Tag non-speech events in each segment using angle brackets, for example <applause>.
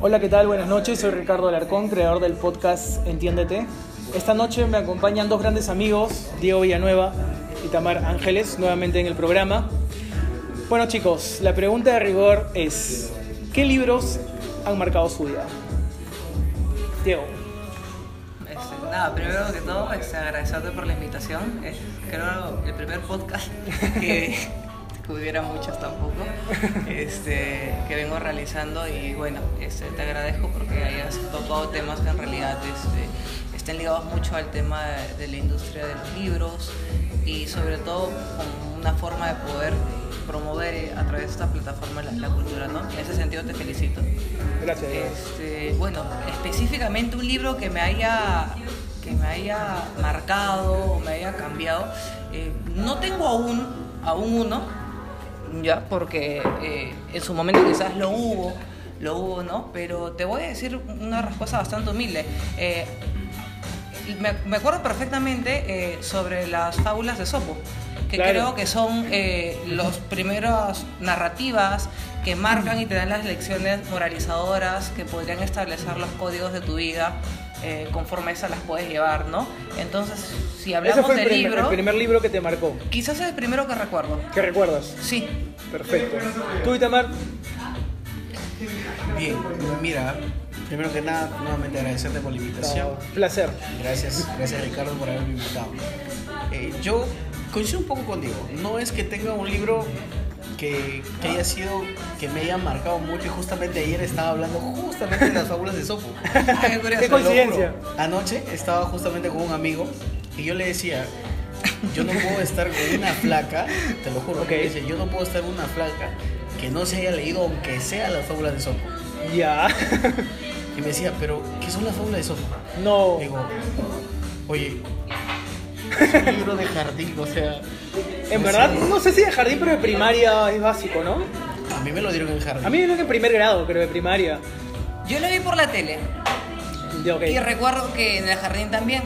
Hola, ¿qué tal? Buenas noches, soy Ricardo Alarcón, creador del podcast Entiéndete. Esta noche me acompañan dos grandes amigos, Diego Villanueva y Tamar Ángeles, nuevamente en el programa. Bueno chicos, la pregunta de rigor es, ¿qué libros han marcado su vida? Diego. Este, nada, primero que todo, este, agradecerte por la invitación. Es, creo el primer podcast que, que hubiera muchos tampoco, <laughs> este, que vengo realizando y bueno, este, te agradezco porque hayas tocado temas que en realidad este, estén ligados mucho al tema de, de la industria de los libros y sobre todo con una forma de poder promover eh, a través de esta plataforma la, la cultura, ¿no? En ese sentido te felicito. Gracias. Este, bueno, específicamente un libro que me haya, que me haya marcado o me haya cambiado. eh, no tengo aún, aún uno, ya, porque eh, en su momento quizás lo hubo, lo hubo, ¿no? Pero te voy a decir una respuesta bastante humilde. Eh, me, me acuerdo perfectamente eh, sobre las fábulas de Sopo, que Claro. creo que son eh, las primeras narrativas que marcan y te dan las lecciones moralizadoras que podrían establecer los códigos de tu vida. Eh, conforme esas las puedes llevar, ¿no? Entonces, si Ese hablamos fue el del primer, libro, el primer libro que te marcó. quizás es el primero que recuerdo. ¿Qué recuerdas? Sí, Perfecto. ¿Tú, Itamar? Bien, mira, primero que nada, nuevamente agradecerte por la invitación. Placer. Gracias, gracias Ricardo por haberme invitado. Eh, yo coincido un poco contigo. No es que tenga un libro que, que haya sido, que me haya marcado mucho y justamente ayer estaba hablando justamente de las fábulas de Sopo. <laughs> Ay, qué coincidencia. Anoche estaba justamente con un amigo y yo le decía, yo no puedo estar con una flaca, te lo juro, Ok. le decía, yo no puedo estar con una flaca que no se haya leído aunque sea las fábulas de Sopo. Ya. Y me decía, pero ¿qué son las fábulas de Sopo? No. Digo, oye, es un libro de jardín, o sea. En verdad, no sé si de jardín, pero de primaria es básico, ¿no? A mí me lo dieron en jardín. A mí me dio en primer grado, pero de primaria. Yo lo vi por la tele. Ya, ok. Y recuerdo que en el jardín también.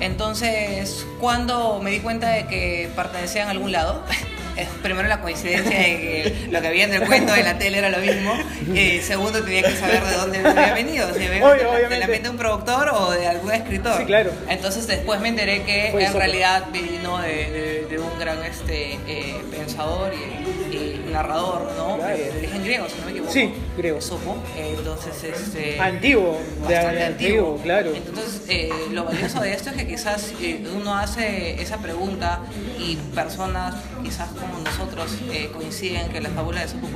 Entonces, cuando me di cuenta de que pertenecían a algún lado, <laughs> eh, primero la coincidencia de que lo que había en el cuento de la tele era lo mismo, y segundo tenía que saber de dónde había venido, si había Obvio, de, la- de la obviamente. mente de un productor o de algún escritor. Sí, claro. Entonces después me enteré que Fue en Sopo. realidad vino de, de- de un gran este, eh, pensador y, y narrador, ¿no? Claro. Eh, de origen griego, si no me equivoco. Sí, griego. Sopo. Entonces, este Antiguo, de, bastante de antiguo, claro. Entonces, eh, lo valioso de esto es que quizás eh, uno hace esa pregunta y personas, quizás como nosotros, eh, coinciden que las fábulas de Sopo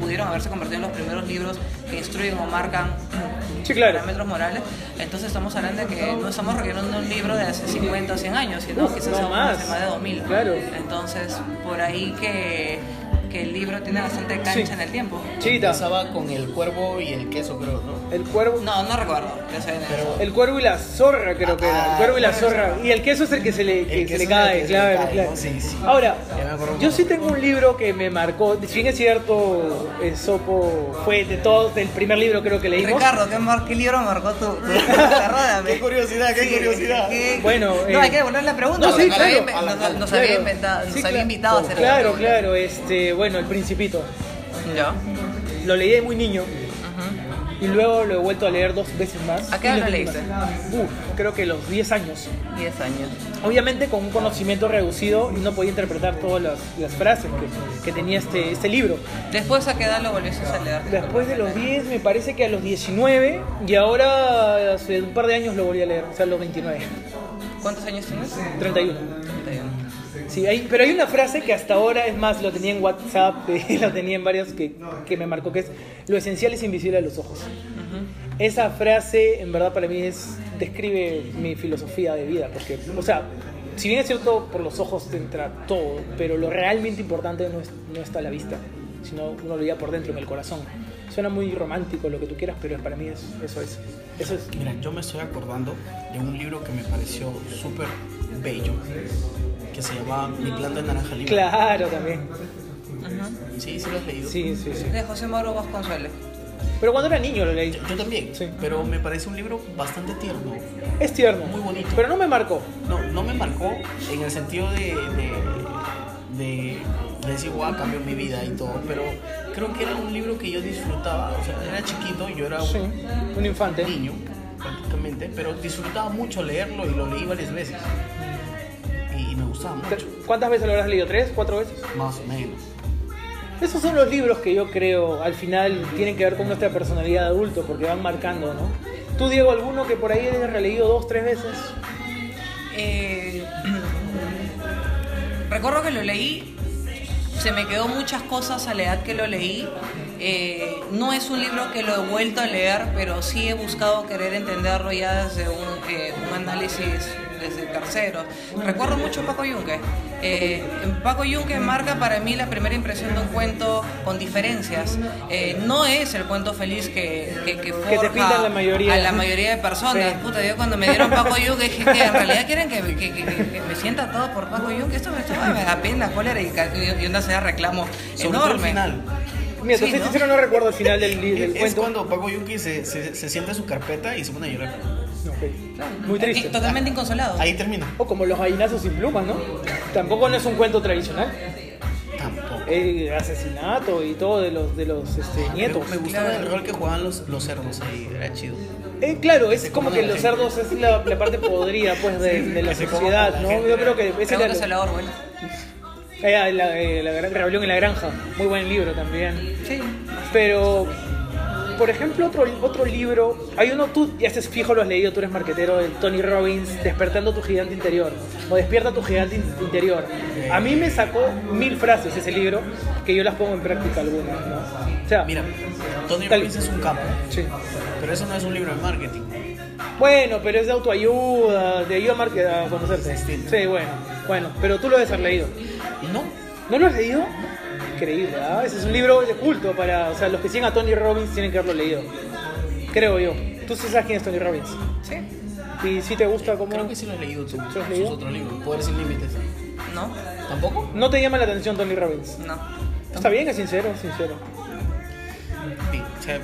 pudieron haberse convertido en los primeros libros que instruyen o marcan <clears throat> Sí, claro. parámetros morales. Entonces, estamos hablando de que no estamos requiriendo un libro de hace 50 o 100 años, sino Uf, quizás no aún más. Más de 2000. Claro. Entonces, por ahí que, que el libro tiene bastante cancha Sí. en el tiempo. Chita, Empezaba con el cuervo y el queso, creo, ¿no? El cuervo. No, no recuerdo. Pero-. El cuervo y la zorra creo que era. El Ah, cuervo y la zorra. Y el queso es el que se le, que se le cae, que se le claro, cae, claro. ¿no? Sí, sí. Ahora, yo sí tengo un libro que me marcó. Si bien es cierto, el Sopo fue de todos, del primer libro creo que leímos. Ricardo, ¿qué, mar- qué libro marcó tú? Perdóname. <laughs> Qué curiosidad, qué Sí, curiosidad. ¿qué- Bueno, no, eh, hay que devolver la pregunta. no, sí, nos claro. nos, Claro. había inventado, nos había claro. invitado a hacer Claro, la pregunta. claro, este, bueno, El Principito. Ya. Lo leí de muy niño. Y luego lo he vuelto a leer dos veces más. ¿A qué edad lo leíste? Uf, creo que los 10 años. 10 años. Obviamente con un conocimiento reducido y no podía interpretar todas las, las frases que, que tenía este, este libro. Después a qué edad lo volviste a leer. Después de los 10, me parece que a los 19 y ahora hace un par de años lo volví a leer, o sea, a los 29, ¿Cuántos años tienes? 31. 31. Sí, hay, pero hay una frase que hasta ahora, es más, lo tenía en WhatsApp, <laughs> y lo tenía en varios que, que me marcó, que es, lo esencial es invisible a los ojos. Esa frase, en verdad, para mí es, describe mi filosofía de vida, porque, o sea, si bien es cierto, por los ojos te entra todo, pero lo realmente importante no, es- no está a la vista, sino uno lo lleva por dentro, en el corazón. Suena muy romántico lo que tú quieras, pero para mí es, eso es. Eso es. Mira, yo me estoy acordando de un libro que me pareció súper bello, que se llamaba Mi planta de naranja libre. Claro, también. Ujú. Sí, sí lo has leído. Sí, sí, sí. De José Mauro Vasconcelos. Pero cuando era niño lo leí. Yo, yo también, Sí. pero me parece un libro bastante tierno. Es tierno. Muy bonito. Pero no me marcó. No, no me marcó en el sentido de, de, de, de decir, wow, cambió mi vida y todo, pero creo que era un libro que yo disfrutaba, o sea, era chiquito, yo era un Sí, un infante. niño prácticamente, pero disfrutaba mucho leerlo y lo leí varias veces. Me gustaba mucho, ¿Cuántas veces lo habrás leído? ¿Tres? ¿Cuatro veces? más o menos. Esos son los libros que yo creo al final tienen que ver con nuestra personalidad de adulto porque van marcando, ¿no? ¿Tú, Diego, alguno que por ahí hayas releído dos, tres veces? Eh, recuerdo que lo leí, se me quedó muchas cosas a la edad que lo leí. Eh, no es un libro que lo he vuelto a leer, pero sí he buscado querer entenderlo ya desde un, eh, un análisis desde tercero. Recuerdo mucho a Paco Yunque. Eh, Paco Yunque marca para mí la primera impresión de un cuento con diferencias. Eh, no es el cuento feliz que, que, que te forja pintan la mayoría. a la mayoría de personas. Sí. Puta, yo cuando me dieron Paco <laughs> Yunque dije que en realidad quieren que, que- que- que me sienta todo por Paco Yunque. Esto me, da pena, cólera y, y una serie de reclamo Sobre todo el enorme. final. Mira, te Sí, ¿no? sincero, no recuerdo el final del, del Es cuento. cuando Paco Yuki se, se, se sienta en su carpeta y se pone a llorar. Muy triste. Eh, Totalmente inconsolado. Ahí termina. O como los gallinazos sin plumas, ¿no? Tampoco no es un cuento tradicional. Tampoco. El asesinato y todo de los, de los este, nietos. Me gustaba Claro. el rol que jugaban los, los cerdos ahí, era chido. Eh, claro, es como que la los gente. cerdos es la, la parte <laughs> podrida pues de, de la que sociedad, la ¿no? gente. Yo creo que ese a Orwell. Eh, la, eh, la gran rebelión en la granja, muy buen libro también. Sí. Pero, por ejemplo, otro, otro libro, hay uno, tú ya estás fijo, lo has leído, tú eres marquetero, de Tony Robbins, Despertando tu gigante interior, o Despierta tu gigante in- interior. A mí me sacó mil frases ese libro, que yo las pongo en práctica algunas, ¿no? O sea, Mira, Tony. Robbins es un capo, sí. pero eso no es un libro de marketing. Bueno, pero es de autoayuda, de ayuda a, a. Distinto. Sí, bueno, bueno, pero tú lo debes haber leído. No, ¿No lo has leído? Increíble, ¿ah? Ese es un libro de culto para, o sea, los que siguen a Tony Robbins tienen que haberlo leído. Creo yo. Tú sí sabes quién es Tony Robbins. Sí. Y si te gusta cómo... creo que sí lo he leído tú. ¿Sí has Sus leído? otros libros, Poder sin límites. ¿No? ¿Tampoco? ¿No te llama la atención Tony Robbins? No. Está bien, es sincero, es sincero. Sí, o sea,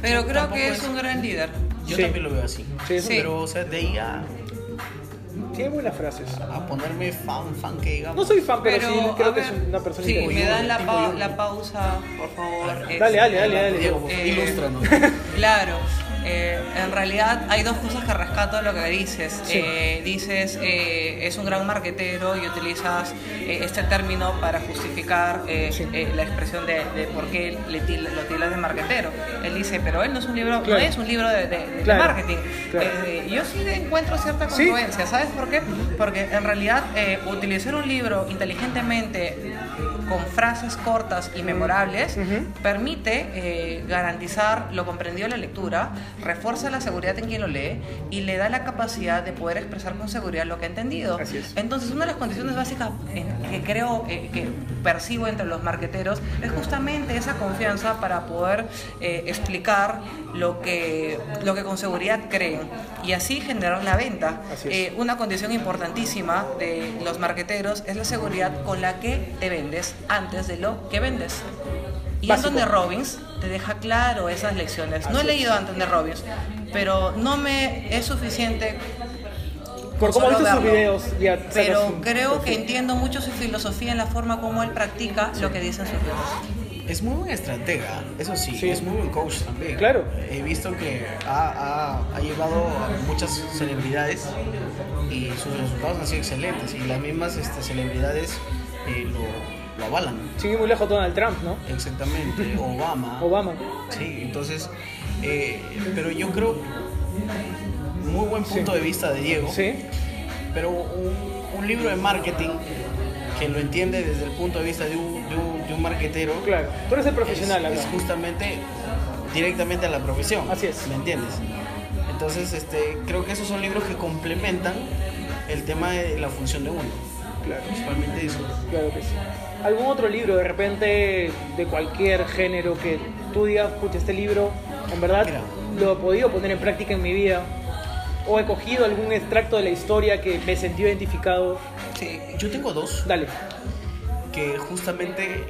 Pero creo que es es- un gran líder. yo Sí. también lo veo así. Sí. Pero, o sea, de ahí a, Tiene buenas frases. a ponerme fan, fan que digamos. No soy fan, pero, Pero, sí creo que ver, es una persona Sí, me dan la, pa- la pausa, por favor. Dale, dale, dale, dale. Diego, Eh, ilústranos. <laughs> Claro, eh, en realidad hay dos cosas que rescato de lo que dices. Sí. Eh, dices, eh, es un gran marquetero y utilizas eh, este término para justificar eh, Sí. eh, la expresión de, de por qué le til- lo tildas de marquetero. Él dice, pero él no es un libro, Claro. no es un libro de, de- de Claro, marketing. claro. Eh, yo sí encuentro cierta Sí. congruencia, ¿sabes por qué? Porque en realidad eh, utilizar un libro inteligentemente con frases cortas y memorables permite eh, garantizar lo comprendido en la lectura, refuerza la seguridad en quien lo lee y le da la capacidad de poder expresar con seguridad lo que ha entendido. Así es. Entonces, una de las condiciones básicas en- que creo eh, que percibo entre los marqueteros es justamente esa confianza para poder eh, explicar lo que, lo que con seguridad creen y así generar la venta. Eh, una condición importantísima de los marqueteros es la seguridad con la que te vendes antes de lo que vendes. Y Básico. Anthony Robbins te deja claro esas lecciones. no he leído a Anthony Robbins, pero no me es suficiente Por cómo viste sus videos, ya Pero un creo que entiendo mucho su filosofía en la forma como él practica lo que dicen sus libros. Es muy buen estratega, eso sí, Sí. es muy buen coach también. Claro. He visto que ha, ha, ha llevado a muchas celebridades y sus resultados han sido excelentes y las mismas este, celebridades eh, lo, lo avalan. Sigue muy lejos Donald Trump, ¿no? Exactamente, <laughs> Obama. Obama. Sí, entonces, eh, pero yo creo, muy buen punto Sí. de vista de Diego, Sí. pero un, un libro de marketing que lo entiende desde el punto de vista de un, de un, de un marketero, Claro. Tú eres el profesional es, es justamente directamente a la profesión. Así es. ¿Me entiendes? Entonces, este, creo que esos son libros que complementan el tema de la función de uno. Claro. Principalmente eso. Claro que sí. ¿Algún otro libro de repente de cualquier género que tú digas, pucha, este libro en verdad Mira. lo he podido poner en práctica en mi vida? ¿O he cogido algún extracto de la historia que me sentí identificado? Sí. Yo tengo dos Dale. que justamente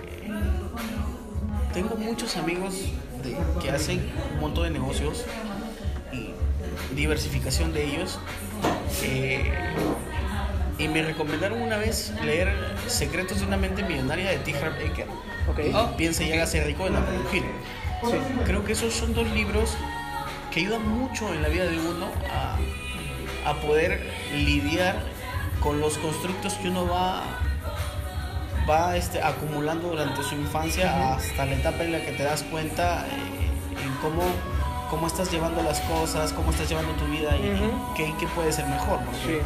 tengo muchos amigos de- que hacen un montón de negocios y diversificación de ellos. eh, y me recomendaron una vez leer Secretos de una mente millonaria de T. Harv Eker. Ok. Y Oh, Piensa y hágase rico de Napoleon Hill. Sí. Creo que esos son dos libros que ayudan mucho en la vida de uno a, a poder lidiar con los constructos que uno va, va este, acumulando durante su infancia hasta la etapa en la que te das cuenta eh, en cómo, cómo estás llevando las cosas, cómo estás llevando tu vida y qué, qué puede ser mejor. Porque Sí.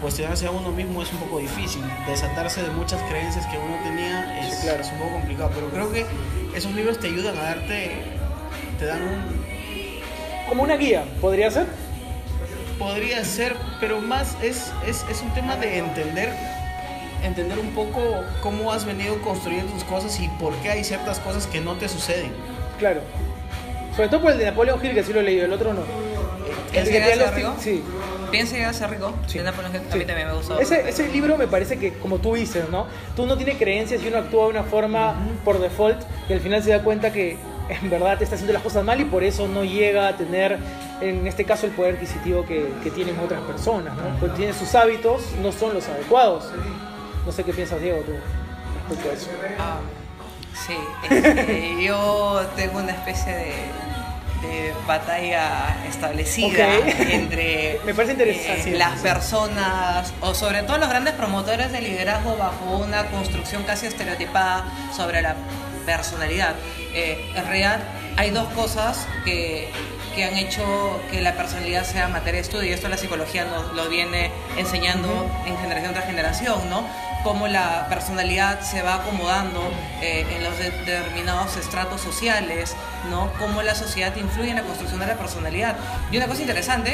Cuestionarse a uno mismo es un poco difícil. Desatarse de muchas creencias que uno tenía es, Sí, claro. es un poco complicado. Pero creo que esos libros te ayudan a darte, te dan un... Como una guía, ¿podría ser? Podría ser, pero más es, es, es un tema de entender, entender un poco cómo has venido construyendo tus cosas y por qué hay ciertas cosas que no te suceden. Claro. Sobre todo por el de Napoleon Hill, que sí lo he leído, el otro no. ¿Piensa que que ti- Sí. Piensa que hace rico. Sí. Napoleon Hill, A mí también me gustó. Ese, ese libro me parece que, como tú dices, ¿no? Tú no tienes creencias y uno actúa de una forma por default y al final se da cuenta que en verdad te está haciendo las cosas mal y por eso no llega a tener, en este caso, el poder adquisitivo que, que tienen otras personas, ¿no? Pues tiene sus hábitos, no son los adecuados. No sé qué piensas, Diego, tú respecto a eso. Ah, sí, este, yo tengo una especie de, de batalla establecida entre <laughs> Me parece interesante. eh, las personas o sobre todo los grandes promotores de liderazgo bajo una construcción casi estereotipada sobre la personalidad. Eh, en realidad hay dos cosas que, que han hecho que la personalidad sea materia de estudio y esto la psicología nos lo viene enseñando en generación tras generación, ¿no? Cómo la personalidad se va acomodando eh, en los de- determinados estratos sociales, ¿no? Cómo la sociedad influye en la construcción de la personalidad. Y una cosa interesante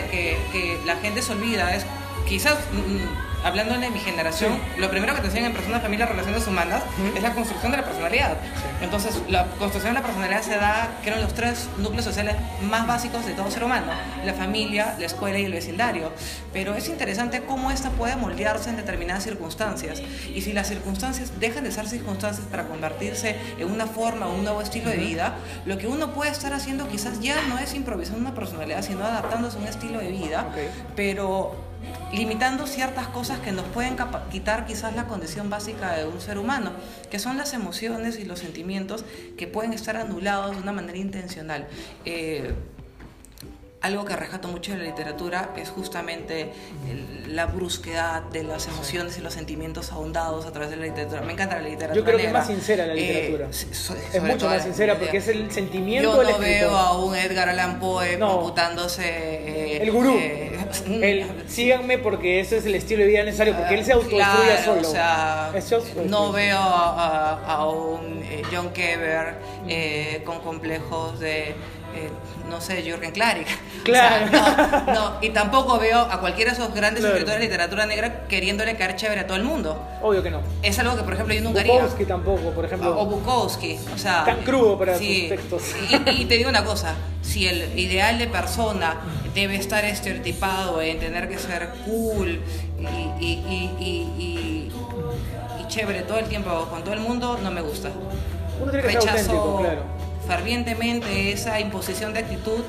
que la gente se olvida es, quizás mm, hablando de mi generación, lo primero que te enseñan en personas, familia, relaciones humanas es la construcción de la personalidad. Entonces, la construcción de la personalidad se da, creo, en los tres núcleos sociales más básicos de todo ser humano, la familia, la escuela y el vecindario. Pero es interesante cómo esta puede moldearse en determinadas circunstancias. Y si las circunstancias dejan de ser circunstancias para convertirse en una forma o un nuevo estilo de vida, lo que uno puede estar haciendo quizás ya no es improvisando una personalidad, sino adaptándose a un estilo de vida, Ok. pero limitando ciertas cosas que nos pueden quitar quizás la condición básica de un ser humano, que son las emociones y los sentimientos que pueden estar anulados de una manera intencional. Eh, algo que rescato mucho de la literatura es justamente el- la brusquedad de las emociones y los sentimientos ahondados a través de la literatura. Me encanta la literatura. Yo creo que es negra. más sincera la Eh, literatura. sí, so- Es mucho más sincera porque es el sentimiento Yo del no escritor. veo a un Edgar Allan Poe No. computándose. eh, El gurú. eh, El, síganme porque ese es el estilo de vida necesario, porque él se autodestruye Claro, solo. O sea, autodestruye. no veo a, a- a un eh, John Kever eh, con complejos de, eh, no sé, Jürgen Klarik. <laughs> O sea, Claro. no, no, y tampoco veo a cualquiera de esos grandes Claro. escritores de literatura negra queriéndole caer chévere a todo el mundo. Obvio que no. Es algo que, por ejemplo, yo nunca haría. Bukowski tampoco, por ejemplo. O Bukowski, o sea... Tan crudo para sus textos. Y, y te digo una cosa, si el ideal de persona debe estar estereotipado en tener que ser cool y, y, y, y, chévere todo el tiempo con todo el mundo, no me gusta. Uno tiene que ser auténtico, Rechazo claro. Fervientemente esa imposición de actitud.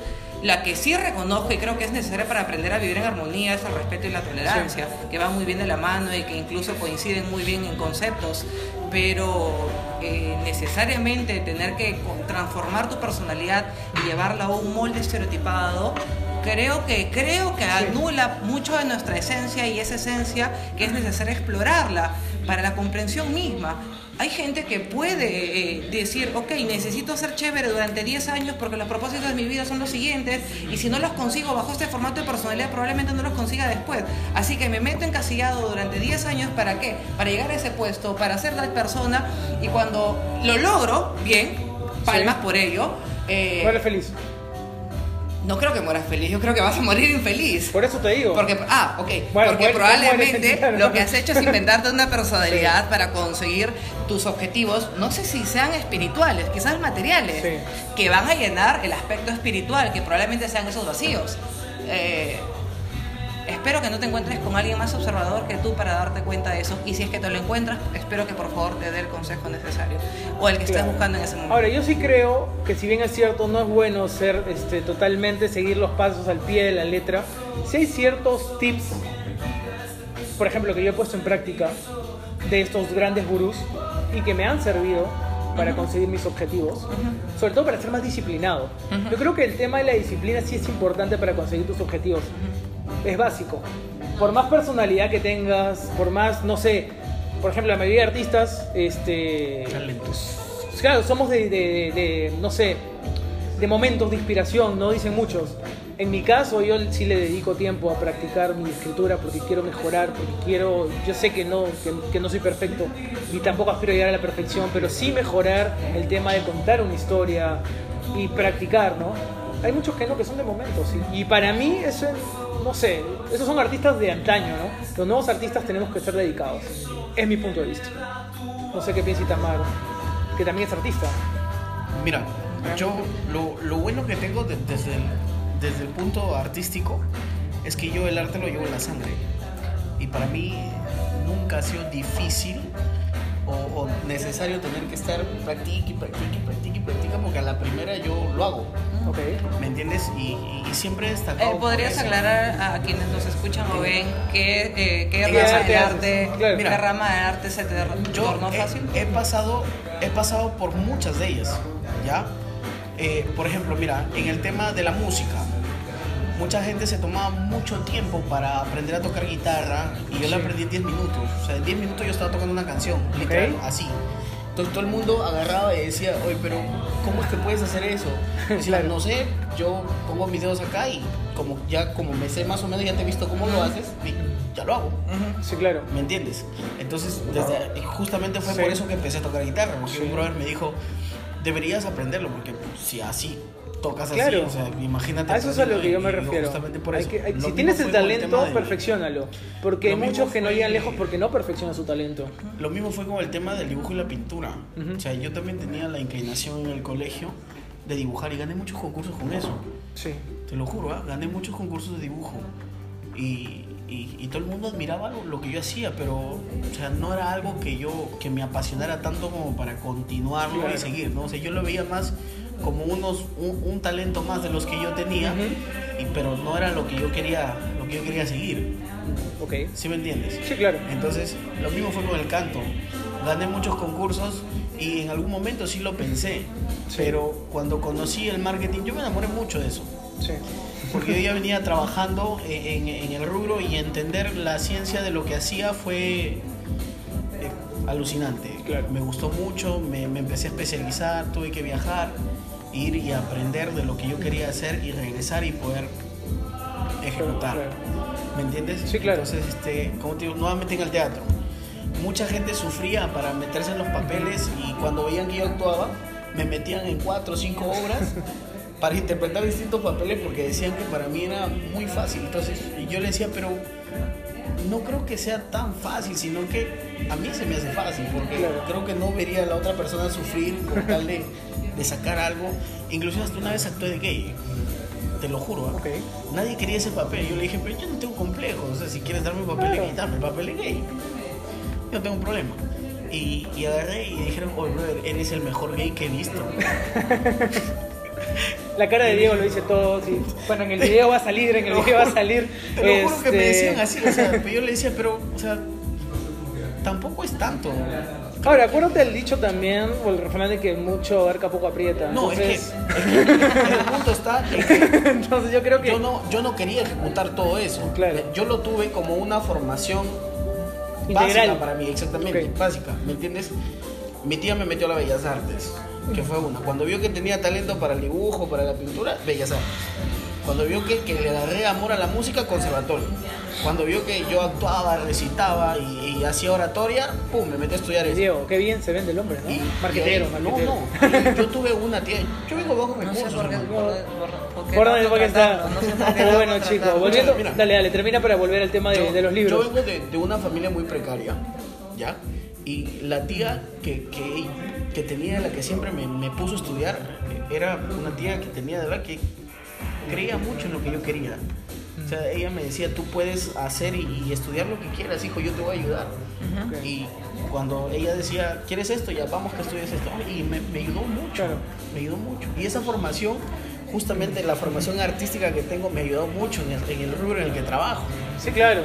La que sí reconozco y creo que es necesaria para aprender a vivir en armonía es el respeto y la tolerancia, que van muy bien de la mano y que incluso coinciden muy bien en conceptos, pero eh, necesariamente tener que transformar tu personalidad y llevarla a un molde estereotipado, creo que, creo que anula mucho de nuestra esencia y esa esencia que es necesaria explorarla para la comprensión misma. Hay gente que puede eh, decir, ok, necesito ser chévere durante 10 años porque los propósitos de mi vida son los siguientes y si no los consigo bajo este formato de personalidad probablemente no los consiga después. Así que me meto encasillado durante 10 años para qué? Para llegar a ese puesto, para ser tal persona y cuando lo logro, bien, palmas Sí. por ello. eh, No eres feliz. No creo que mueras feliz, yo creo que vas a morir infeliz. Por eso te digo. Porque, ah, ok. Bueno, porque mueres- probablemente mueres, lo que has hecho es inventarte una personalidad para conseguir tus objetivos, no sé si sean espirituales, quizás materiales, Sí. que van a llenar el aspecto espiritual, que probablemente sean esos vacíos. Eh, espero que no te encuentres con alguien más observador que tú para darte cuenta de eso. Y si es que te lo encuentras, espero que por favor te dé el consejo necesario. O el que estés Claro. buscando en ese momento. Ahora, yo sí creo que si bien es cierto, no es bueno ser este, totalmente seguir los pasos al pie de la letra, si hay ciertos tips por ejemplo, que yo he puesto en práctica de estos grandes gurús y que me han servido para conseguir mis objetivos, sobre todo para ser más disciplinado. Yo creo que el tema de la disciplina sí es importante para conseguir tus objetivos. Es básico. Por más personalidad que tengas, por más, no sé, por ejemplo, la mayoría de artistas, este... Talentos. Claro, somos de, de- de- de, no sé, de momentos de inspiración, ¿no? Dicen muchos. En mi caso, yo sí le dedico tiempo a practicar mi escritura porque quiero mejorar, porque quiero, yo sé que no, que, que no soy perfecto y tampoco aspiro a llegar a la perfección, pero sí mejorar el tema de contar una historia y practicar, ¿no? Hay muchos que no, que son de momentos. Y, y para mí, eso, es- no sé, esos son artistas de antaño, ¿no? Los nuevos artistas tenemos que ser dedicados. Es mi punto de vista. No sé qué piensa Itamar, que también es artista. Mira, yo lo, lo bueno que tengo de- desde, el, desde el punto artístico es que yo el arte lo llevo en la sangre. Y para mí nunca ha sido difícil o, o necesario tener que estar practique, practique, practique, practique, porque a la primera yo lo hago. Ok. ¿Me entiendes? Y, y- y siempre he destacado. Eh, ¿Podrías aclarar a quienes nos escuchan o ven qué, eh, qué ¿Qué rama de arte, Claro. qué Mira. rama de arte se te yo tornó he, fácil? he pasado he pasado por muchas de ellas ya Eh, por ejemplo mira en el tema de la música mucha gente se tomaba mucho tiempo para aprender a tocar guitarra y yo la Sí. aprendí en 10 minutos o sea en 10 minutos yo estaba tocando una canción literal Ok. así entonces todo el mundo agarraba y decía oye pero cómo es que puedes hacer eso decía, Claro. no sé yo pongo mis dedos acá y como ya como me sé más o menos ya te he visto cómo lo haces ya lo hago. Sí, claro. ¿Me entiendes? Entonces, desde, justamente fue Sí. por eso que empecé a tocar guitarra, porque Sí. un brother me dijo, deberías aprenderlo, porque si así tocas Claro. así, o sea, imagínate. A eso es a lo que yo me refiero. Justamente por Hay eso. que- hay- Lo si tienes el talento, del- perfeccionalo. Porque hay muchos que no llegan lejos porque no perfeccionan su talento. Lo mismo fue con el tema del dibujo y la pintura. O sea, yo también tenía la inclinación en el colegio de dibujar y gané muchos concursos con eso. Sí. Te lo juro, ¿ah? gané muchos concursos de dibujo. Y, y- y todo el mundo admiraba lo, lo que yo hacía, pero o sea, no era algo que yo que me apasionara tanto como para continuarlo Claro. y seguir, ¿no? O sea, yo lo veía más como unos un, un talento más de los que yo tenía, Ujú. y, pero no era lo que yo quería lo que yo quería seguir. Ok. ¿Sí me entiendes? Sí, claro. Entonces, lo mismo fue con el canto. Gané muchos concursos y en algún momento sí lo pensé, Sí. pero cuando conocí el marketing, yo me enamoré mucho de eso. Sí. Porque yo ya <laughs> venía trabajando en, en el rubro y entender la ciencia de lo que hacía fue eh, alucinante. Claro. Me gustó mucho, me, me empecé a especializar, tuve que viajar, ir y aprender de lo que yo quería hacer y regresar y poder ejecutar. ¿Me entiendes? Sí, claro. Entonces, este, como te digo, nuevamente en el teatro. Mucha gente sufría para meterse en los papeles y cuando veían que yo actuaba, me metían en cuatro o cinco obras <laughs> para interpretar distintos papeles porque decían que para mí era muy fácil. Entonces, y yo le decía, pero no creo que sea tan fácil, sino que a mí se me hace fácil porque Claro. creo que no vería a la otra persona sufrir con tal de, de sacar algo. Incluso hasta una vez actué de gay. Te lo juro. Ok. Nadie quería ese papel. Yo le dije, pero yo no tengo complejos. O sea, si quieres darme un papel de gay, dame el papel de gay. Yo no tengo un problema. Y, y agarré y dijeron, oye, brother, eres el mejor gay que he visto. <laughs> La cara de Diego lo dice todo. sí. Bueno, en el video va a salir, en el <laughs> video va a salir. <laughs> Te lo juro que me este, decían así. O sea, yo le decía, pero, o sea, tampoco es tanto. Ahora, acuérdate del dicho también, o el refrán de que mucho abarca poco aprieta. No, Entonces, es que, es que el punto está en que <laughs> entonces yo creo que. yo no, yo no quería ejecutar todo eso. Claro. Yo lo tuve como una formación Integral. básica para mí, exactamente, básica, ¿me entiendes? Mi tía me metió a las Bellas Artes, que fue una. Cuando vio que tenía talento para el dibujo, para la pintura, Bellas Artes. Cuando vio que, que le agarré amor a la música, conservatorio. Cuando vio que yo actuaba, recitaba y, y hacía oratoria, pum, me metí a estudiar eso. Diego, qué bien se vende el hombre, ¿no? Y- marquetero, y ahí- marquetero. No, no. Yo tuve una tía. Yo vengo bajo recursos. por qué. hermano. Por, por- por qué ¿Por no está? sé por qué <laughs> Pero no bueno, chicos, volviendo. Mira. Dale, dale, termina para volver al tema de, yo, de los libros. Yo vengo de, de una familia muy precaria, ¿ya? Y la tía que, que, que tenía, la que siempre me, me puso a estudiar, era una tía que tenía de verdad que creía mucho en lo que yo quería. O sea, ella me decía, tú puedes hacer y, y estudiar lo que quieras, hijo, yo te voy a ayudar. Y cuando ella decía, ¿quieres esto? Ya vamos que estudies esto. Y me, me ayudó mucho, Claro. me ayudó mucho. Y esa formación, justamente la formación artística que tengo, me ayudó mucho en el, en el rubro en el que trabajo. Sí, claro.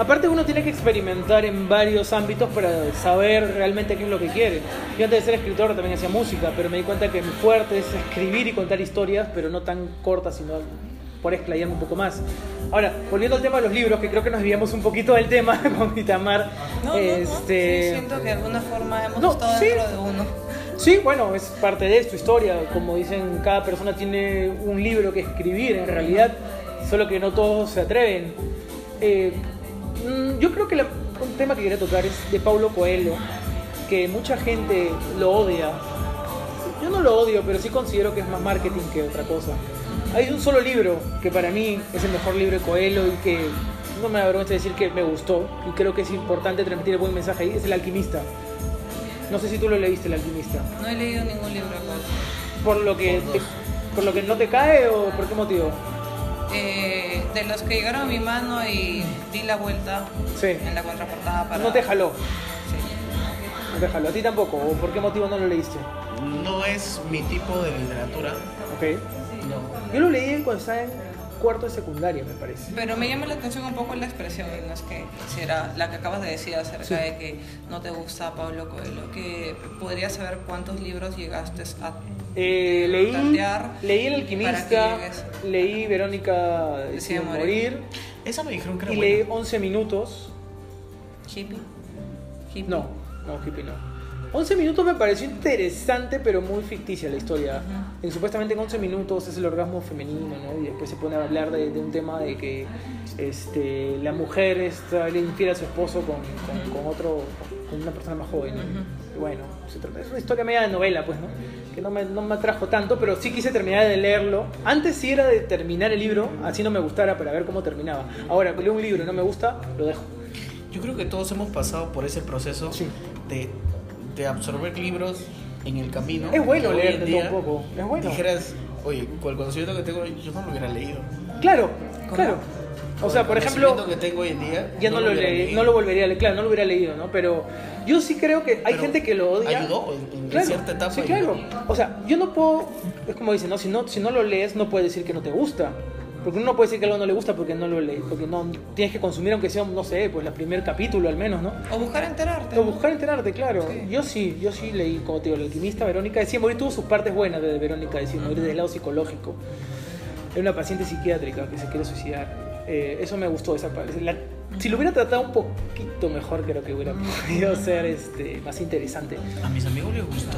Aparte uno tiene que experimentar en varios ámbitos para saber realmente qué es lo que quiere. Yo antes de ser escritor también hacía música, pero me di cuenta que mi fuerte es escribir y contar historias, pero no tan cortas, sino por explayarme un poco más. Ahora, volviendo al tema de los libros, que creo que nos desviamos un poquito del tema <laughs> con Itamar. No, no, no. este... Sí, siento que de alguna forma hemos No, estado sí. dentro de uno. Sí, bueno, es parte de esto, historia. Como dicen, cada persona tiene un libro que escribir en realidad, solo que no todos se atreven. Eh, yo creo que la- un tema que quería tocar es de Paulo Coelho, que mucha gente lo odia. Yo no lo odio, pero sí considero que es más marketing que otra cosa. Hay un solo libro que para mí es el mejor libro de Coelho y que no me avergüenza decir que me gustó y creo que es importante transmitir el buen mensaje ahí, es El Alquimista. No sé si tú lo leíste, El Alquimista. No he leído ningún libro Coelho. ¿Por lo que, te- por lo que no te cae o por qué motivo? Eh, de los que llegaron a mi mano y di la vuelta Sí. en la contraportada para... No te jaló, Sí. no te jaló. ¿A ti tampoco? ¿O por qué motivo no lo leíste? No es mi tipo de literatura. Ok. No. Yo lo leí cuando estaba en cuarto de secundaria, me parece. Pero me llama la atención un poco la expresión, no es que será la que acabas de decir acerca Sí. de que no te gusta Pablo Coelho, que podrías saber cuántos libros llegaste a... Eh, leí, Tantear leí El Alquimista, leí Verónica decide morir. morir Esa me dijeron que era y buena. leí 11 minutos. Hippie. Hippie. No, no, hippie no. 11 minutos me pareció interesante, pero muy ficticia la historia. En- supuestamente en 11 minutos es el orgasmo femenino, ¿no? Y después se pone a hablar de, de un tema de que este, la mujer está le infiel a su esposo con, con- con otro, con una persona más joven. ¿no? Y bueno, se trata- es una historia media de novela, pues, ¿no? Que no me, no me atrajo tanto, pero sí quise terminar de leerlo. Antes sí era de terminar el libro, así no me gustara, para ver cómo terminaba. Ahora, leo un libro y no me gusta, lo dejo. Yo creo que todos hemos pasado por ese proceso Sí. de, de absorber libros en el camino. Es bueno leer de todo un poco, es bueno. Dijeras, oye, con el conocimiento que tengo, yo no lo hubiera leído. Claro, ¿Cómo? claro. O sea, por ejemplo, que tengo hoy en día, ya no, lo, leí, leído. no lo volvería a leer, claro, no lo hubiera leído, ¿no? Pero yo sí creo que hay Pero gente que lo odia. ayudó, en- en Claro, cierta etapa Sí, claro. O sea, yo no puedo, es como dicen, ¿no? Si, no, si no lo lees, no puedes decir que no te gusta. Porque uno no puede decir que algo no le gusta porque no lo lees, porque no tienes que consumir aunque sea, no sé, pues el primer capítulo al menos, ¿no? O buscar enterarte. O buscar enterarte, claro. Sí. Yo sí, yo sí leí, como te digo, El alquimista, Verónica decía morir tuvo sus partes buenas de Verónica decía morir desde el lado psicológico. Era una paciente psiquiátrica que se quiere suicidar. Eh, eso me gustó, esa parte. La- si lo hubiera tratado un poquito mejor, creo que hubiera podido ser este, más interesante. A mis amigos les gustó.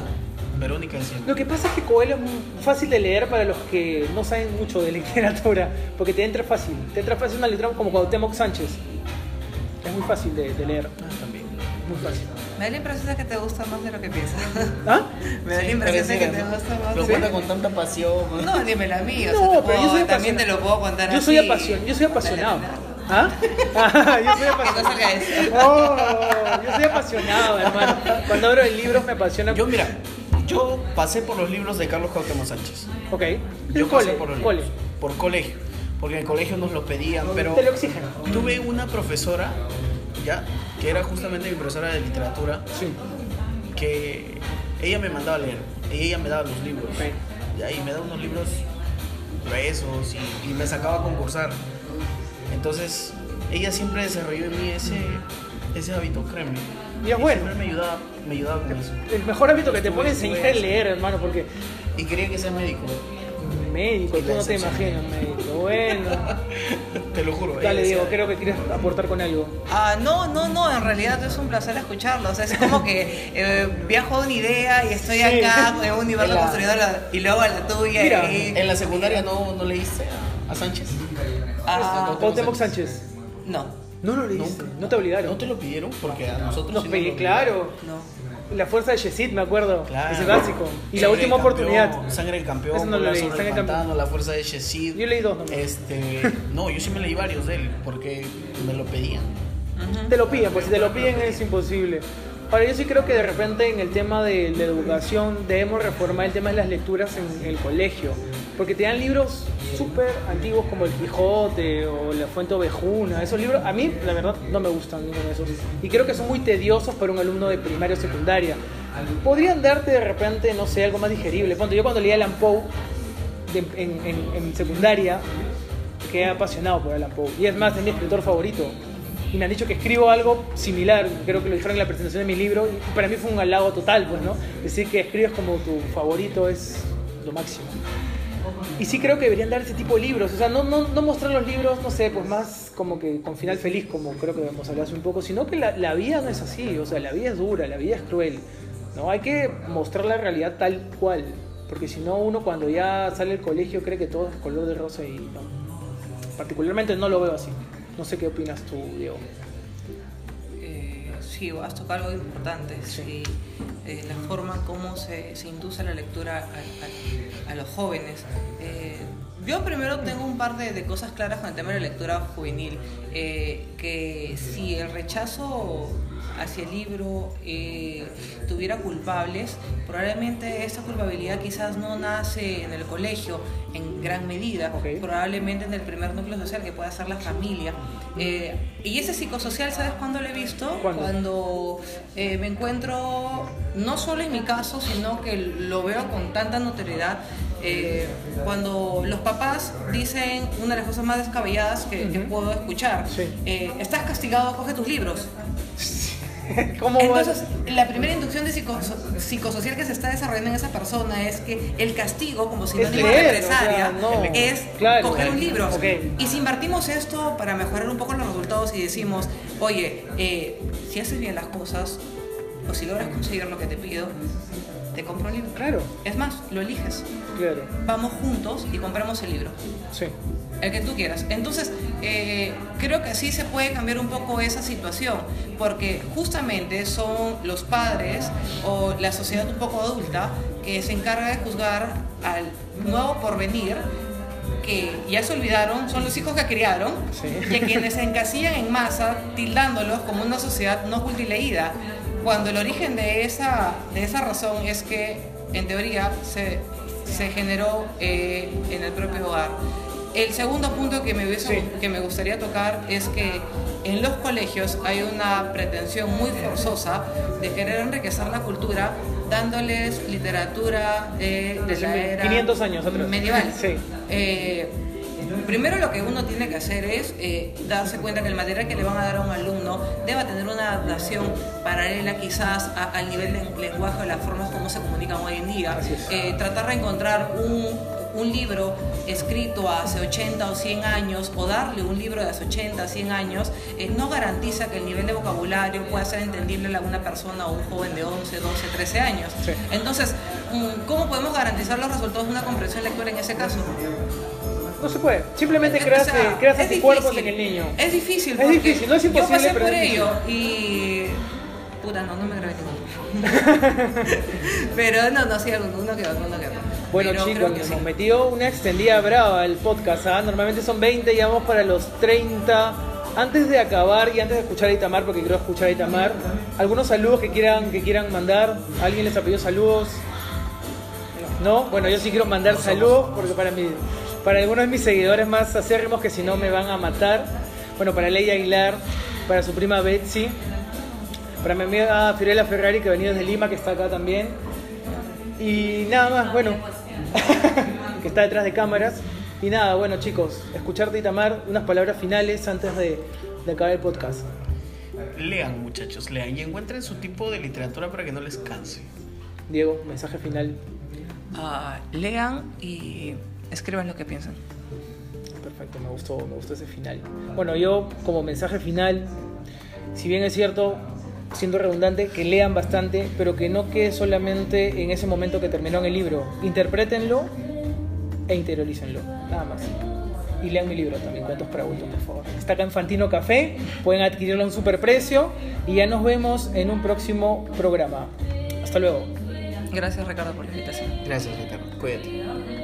Verónica decía. Lo que pasa es que Coelho es muy fácil de leer para los que no saben mucho de literatura, porque te entra fácil. Te entra fácil una literatura como Cuauhtémoc Sánchez. Es muy fácil de, de leer, Ah, también. Muy fácil. Me da la impresión de que te gusta más de lo que piensas. <laughs> ¿Ah? Me da la impresión de que te gusta más. Lo ¿Sí? cuenta con tanta pasión. No, dímelo a mí. O No, sea, te pero yo soy también te lo puedo contar Yo así. soy, apasion- yo soy apasionado. ¿Ah? Ah, <laughs> yo soy apasionado. Oh, yo soy apasionado, hermano. Cuando abro el libro me apasiona. Yo, mira, yo pasé por los libros de Carlos Cuauhtémoc Sánchez. Ok. Yo El pasé por los cole. libros. Por colegio. Porque en el colegio nos los pedían, pero Te lo exigen. tuve una profesora, ya, que era justamente mi profesora de literatura, Sí. que ella me mandaba a leer. Y ella me daba los libros. Ya, y me daba unos libros gruesos y, y me sacaba a concursar. Entonces, ella siempre desarrolló en mí ese, ese hábito, créeme. Y es bueno. siempre me ayudaba, me ayudaba con eso. El mejor hábito que te puede enseñar es leer, hermano, porque Y quería que sea médico. médico, tú no te imaginas, médico. Bueno, Te lo juro. dale, ella Diego, decía- creo que quieres aportar con algo. Ah, no, no, no, en realidad es un placer escucharlo. O sea, es como que eh, viajo de una idea y estoy Sí. acá en un universo construyendo y luego a la tuya. Mira, y, En la secundaria no, no leíste a, a Sánchez. Ah, Cuauhtémoc Sánchez. no, No lo leíste, Nunca. no te obligaron. No te lo pidieron porque a nosotros Nos sí pedí, lo claro. no. La fuerza de Yesid, me acuerdo. Claro. Ese básico. Y la última oportunidad. Sangre del campeón, Eso no lo leí, Sangre del campeón. la fuerza de Shesid. Yo leí dos nomás. Este, <laughs> no, yo sí me leí varios de él porque me lo pedían. Te lo piden, pues si te lo piden es imposible. Ahora, yo sí creo que de repente en el tema de la educación debemos reformar el tema de las lecturas en el colegio. Porque te dan libros súper antiguos como El Quijote o La Fuente Ovejuna. Esos libros, a mí, la verdad, no me gustan ninguno de esos. Y creo que son muy tediosos para un alumno de primaria o secundaria. Podrían darte de repente, no sé, algo más digerible. Ponte, yo cuando leía Alan Poe de- en, en- en secundaria, quedé apasionado por Alan Poe. Y es más, es mi escritor favorito. Y me han dicho que escribo algo similar, creo que lo dijeron en la presentación de mi libro, y para mí fue un halago total, pues, ¿no? Decir que escribes como tu favorito es lo máximo. Y sí creo que deberían dar ese tipo de libros, o sea, no, no, no mostrar los libros, no sé, pues más como que con final feliz, como creo que hemos hablado hace un poco, sino que la, la vida no es así, o sea, la vida es dura, la vida es cruel, ¿no? Hay que mostrar la realidad tal cual, porque si no uno cuando ya sale del colegio cree que todo es color de rosa y no. Particularmente no lo veo así. No sé qué opinas tú, Diego. Eh, sí, has tocado algo importante. Sí. Eh, la forma como se, se, induce la lectura a, a, a los jóvenes. Eh, yo primero tengo un par de, de, cosas claras con el tema de la lectura juvenil. Eh, que si el rechazo hacia el libro eh, tuviera culpables, probablemente esa culpabilidad quizás no nace en el colegio en gran medida, okay. probablemente en el primer núcleo social que pueda ser la familia. Eh, y ese psicosocial, ¿sabes cuándo lo he visto? ¿Cuándo? Cuando eh, me encuentro, no solo en mi caso, sino que lo veo con tanta notoriedad, eh, cuando los papás dicen una de las cosas más descabelladas que, uh -huh. que puedo escuchar, sí. eh, estás castigado, coge tus libros. <laughs> ¿Cómo Entonces, la primera inducción de psico psicosocial que se está desarrollando en esa persona es que el castigo, como sinónimo de represalia, o sea, no. es claro. coger un libro. Okay. Y si invertimos esto para mejorar un poco los resultados y decimos, oye, eh, si haces bien las cosas, o si logras conseguir lo que te pido, te compro un libro. Claro. Es más, lo eliges. Claro. Vamos juntos y compramos el libro. Sí. El que tú quieras. Entonces, eh, creo que así se puede cambiar un poco esa situación, porque justamente son los padres o la sociedad un poco adulta que se encarga de juzgar al nuevo porvenir que ya se olvidaron, son los hijos que criaron, sí. y a quienes se encasillan en masa, tildándolos como una sociedad no cultileída, cuando el origen de esa, de esa razón es que, en teoría, se, se generó eh, en el propio hogar. El segundo punto que me, hubiese, sí. que me gustaría tocar es que en los colegios hay una pretensión muy forzosa de querer enriquecer la cultura dándoles literatura de, de la era 500 años atrás. medieval. Sí. Eh, primero lo que uno tiene que hacer es eh, darse cuenta que el material que le van a dar a un alumno deba tener una adaptación paralela quizás a, al nivel del lenguaje o las formas como se comunican hoy en día. Eh, tratar de encontrar un, un, libro escrito hace 80 o 100 años o darle un libro de hace 80 o 100 años eh, no garantiza que el nivel de vocabulario pueda ser entendible a una persona o un joven de 11, 12, 13 años. Sí. Entonces, mm, ¿cómo podemos garantizar los resultados de una comprensión lectora en ese caso? No se puede. Simplemente creas, o sea, creas anticuerpos en el niño. Es difícil. Es difícil, no es imposible. Yo pasé pero por es ello y. Puta, no, no me grabé ninguno. <laughs> pero no, no, sí, alguno, uno que otro, uno que otro. Bueno, pero chicos, que nos sí. metió una extendida brava el podcast. ¿ah? Normalmente son 20, ya vamos para los 30. Antes de acabar y antes de escuchar a Itamar, porque quiero escuchar a Itamar, algunos saludos que quieran, que quieran mandar. ¿Alguien les ha pedido saludos? ¿No? Bueno, yo sí quiero mandar saludos porque para mí para algunos de mis seguidores más acérrimos que si no me van a matar. Bueno, para Leia Aguilar, para su prima Betsy, para mi amiga Fiorella Ferrari que ha venido desde Lima, que está acá también. Y nada más, bueno, <laughs> que está detrás de cámaras. Y nada, bueno chicos, escucharte Itamar, unas palabras finales antes de, de acabar el podcast. Lean muchachos, lean y encuentren su tipo de literatura para que no les canse. Diego, mensaje final. Uh, lean y escriban lo que piensan. Perfecto, me gustó, me gustó ese final. Bueno, yo como mensaje final, si bien es cierto, siendo redundante, que lean bastante, pero que no quede solamente en ese momento que terminó en el libro. Interprétenlo e interiorícenlo, nada más. Y lean mi libro también, Cuentos para Adultos, por favor. Está acá en Fantino Café, pueden adquirirlo a un superprecio y ya nos vemos en un próximo programa. Hasta luego. Gracias Ricardo por la invitación. Gracias Ricardo, cuídate.